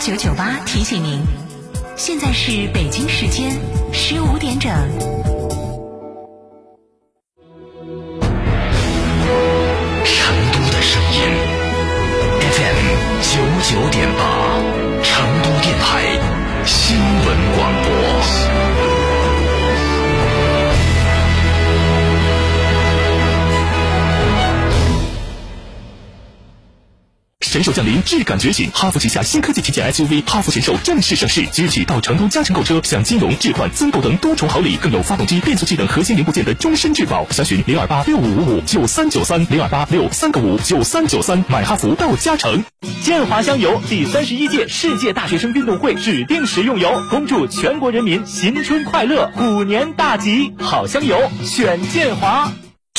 九九八提醒您，现在是北京时间十五点整。神兽降临，质感觉醒！哈弗旗下新科技旗舰 SUV 哈弗神兽正式上市，即日起到成都嘉诚购车，享金融、置换、增购等多重好礼，更有发动机、变速器等核心零部件的终身质保。详询零二八六五五五九三九三零二八六三个五九三九三，买哈弗到嘉诚。建华香油第三十一届世界大学生运动会指定食用油，恭祝全国人民新春快乐，虎年大吉！好香油选建华。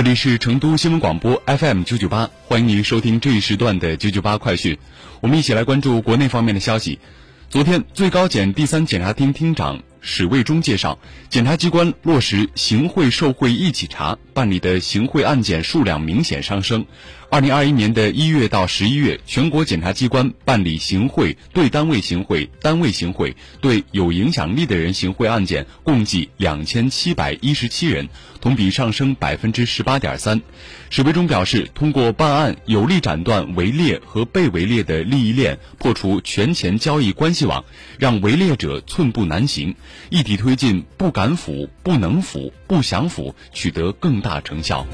这里是成都新闻广播 FM 九九八，欢迎您收听这一时段的九九八快讯。我们一起来关注国内方面的消息。昨天，最高检第三检察厅厅长史卫忠介绍，检察机关落实行贿受贿一起查，办理的行贿案件数量明显上升。二零二一年的一月到十一月，全国检察机关办理行贿、对单位行贿、单位行贿、对有影响力的人行贿案件共计两千七百一十七人，同比上升百分之十八点三。史卫忠表示，通过办案，有力斩断围猎和被围猎的利益链，破除权钱交易关系网，让围猎者寸步难行，一体推进不敢腐、不能腐、不想腐，取得更大成效。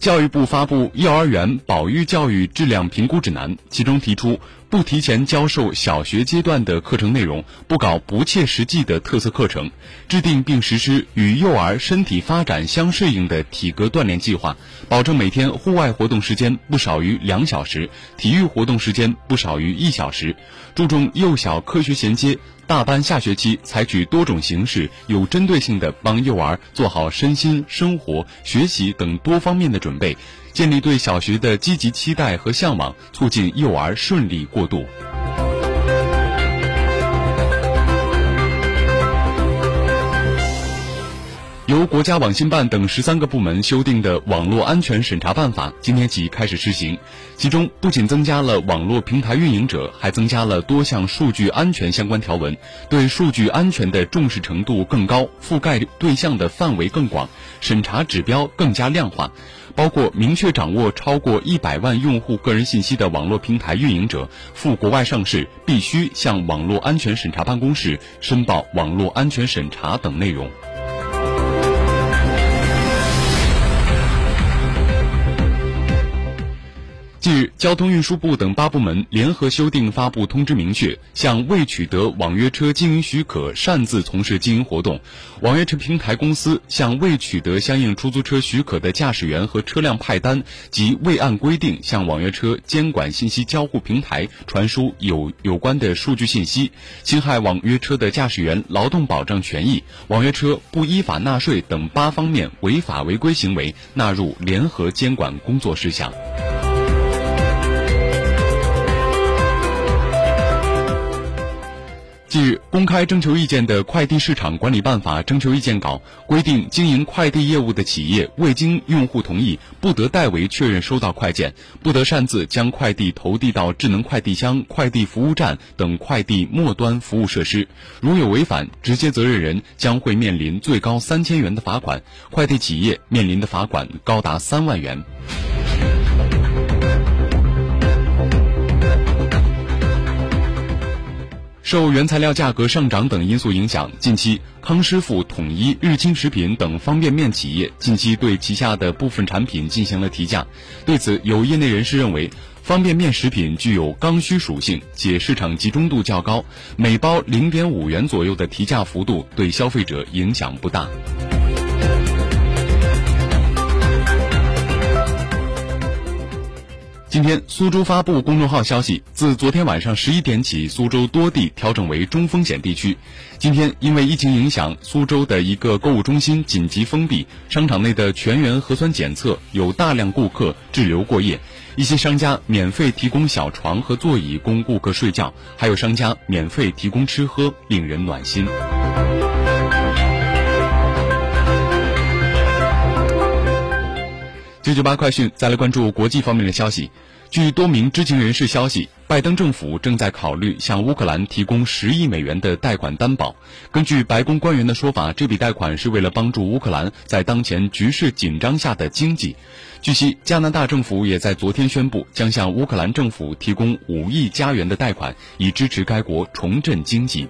教育部发布《幼儿园保育教育质量评估指南》，其中提出，不提前教授小学阶段的课程内容，不搞不切实际的特色课程，制定并实施与幼儿身体发展相适应的体格锻炼计划，保证每天户外活动时间不少于两小时，体育活动时间不少于一小时，注重幼小科学衔接。大班下学期采取多种形式，有针对性的帮幼儿做好身心、生活、学习等多方面的准备，建立对小学的积极期待和向往，促进幼儿顺利过过度。由国家网信办等十三个部门修订的《网络安全审查办法》今天起开始施行，其中不仅增加了网络平台运营者，还增加了多项数据安全相关条文，对数据安全的重视程度更高，覆盖对象的范围更广，审查指标更加量化，包括明确掌握超过一百万用户个人信息的网络平台运营者赴国外上市必须向网络安全审查办公室申报网络安全审查等内容。交通运输部等八部门联合修订发布通知，明确向未取得网约车经营许可擅自从事经营活动，网约车平台公司向未取得相应出租车许可的驾驶员和车辆派单及未按规定向网约车监管信息交互平台传输有有关的数据信息，侵害网约车的驾驶员劳动保障权益、网约车不依法纳税等八方面违法违规行为纳入联合监管工作事项。公开征求意见的《快递市场管理办法》征求意见稿规定，经营快递业务的企业未经用户同意，不得代为确认收到快件，不得擅自将快递投递到智能快递箱、快递服务站等快递末端服务设施。如有违反，直接责任人将会面临最高三千元的罚款，快递企业面临的罚款高达三万元。受原材料价格上涨等因素影响，近期康师傅、统一、日清食品等方便面企业近期对旗下的部分产品进行了提价。对此，有业内人士认为，方便面食品具有刚需属性，且市场集中度较高，每包零点五元左右的提价幅度对消费者影响不大。今天，苏州发布公众号消息，自昨天晚上十一点起，苏州多地调整为中风险地区。今天，因为疫情影响，苏州的一个购物中心紧急封闭，商场内的全员核酸检测，有大量顾客滞留过夜。一些商家免费提供小床和座椅供顾客睡觉，还有商家免费提供吃喝，令人暖心。九九八快讯，再来关注国际方面的消息。据多名知情人士消息，拜登政府正在考虑向乌克兰提供十亿美元的贷款担保。根据白宫官员的说法，这笔贷款是为了帮助乌克兰在当前局势紧张下的经济。据悉，加拿大政府也在昨天宣布，将向乌克兰政府提供五亿加元的贷款，以支持该国重振经济。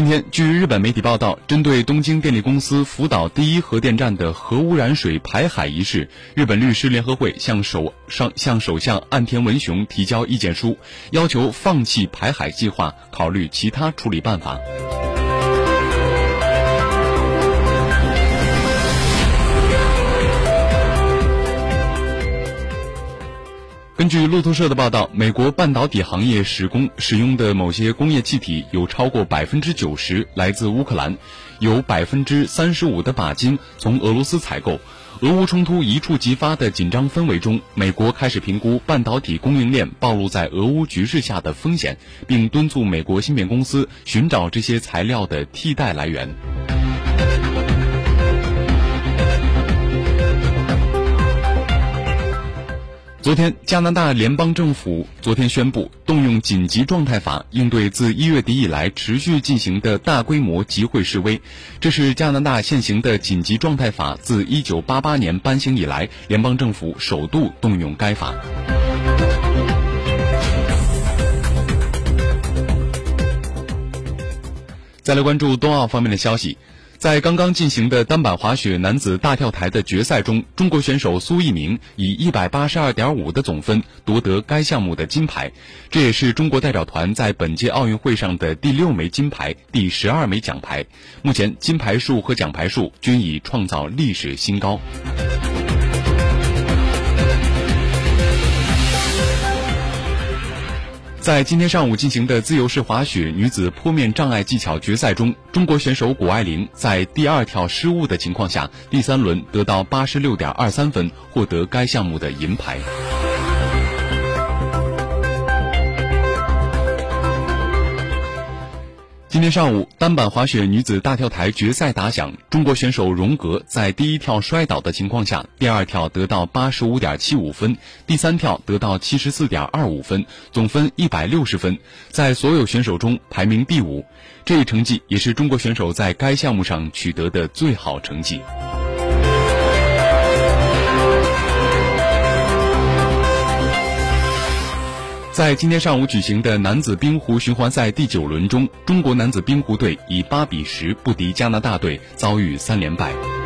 今天，据日本媒体报道，针对东京电力公司福岛第一核电站的核污染水排海一事，日本律师联合会向首上向首相岸田文雄提交意见书，要求放弃排海计划，考虑其他处理办法。根据路透社的报道，美国半导体行业使工使用的某些工业气体有超过百分之九十来自乌克兰，有百分之三十五的钯金从俄罗斯采购。俄乌冲突一触即发的紧张氛围中，美国开始评估半导体供应链暴露在俄乌局势下的风险，并敦促美国芯片公司寻找这些材料的替代来源。昨天，加拿大联邦政府昨天宣布动用紧急状态法应对自一月底以来持续进行的大规模集会示威。这是加拿大现行的紧急状态法自一九八八年颁行以来，联邦政府首度动用该法。再来关注冬奥方面的消息。在刚刚进行的单板滑雪男子大跳台的决赛中，中国选手苏翊鸣以一百八十二点五的总分夺得该项目的金牌，这也是中国代表团在本届奥运会上的第六枚金牌、第十二枚奖牌。目前金牌数和奖牌数均已创造历史新高。在今天上午进行的自由式滑雪女子坡面障碍技巧决赛中，中国选手谷爱凌在第二跳失误的情况下，第三轮得到八十六点二三分，获得该项目的银牌。今天上午，单板滑雪女子大跳台决赛打响，中国选手荣格在第一跳摔倒的情况下，第二跳得到八十五点七五分，第三跳得到七十四点二五分，总分一百六十分，在所有选手中排名第五。这一成绩也是中国选手在该项目上取得的最好成绩。在今天上午举行的男子冰壶循环赛第九轮中，中国男子冰壶队以八比十不敌加拿大队，遭遇三连败。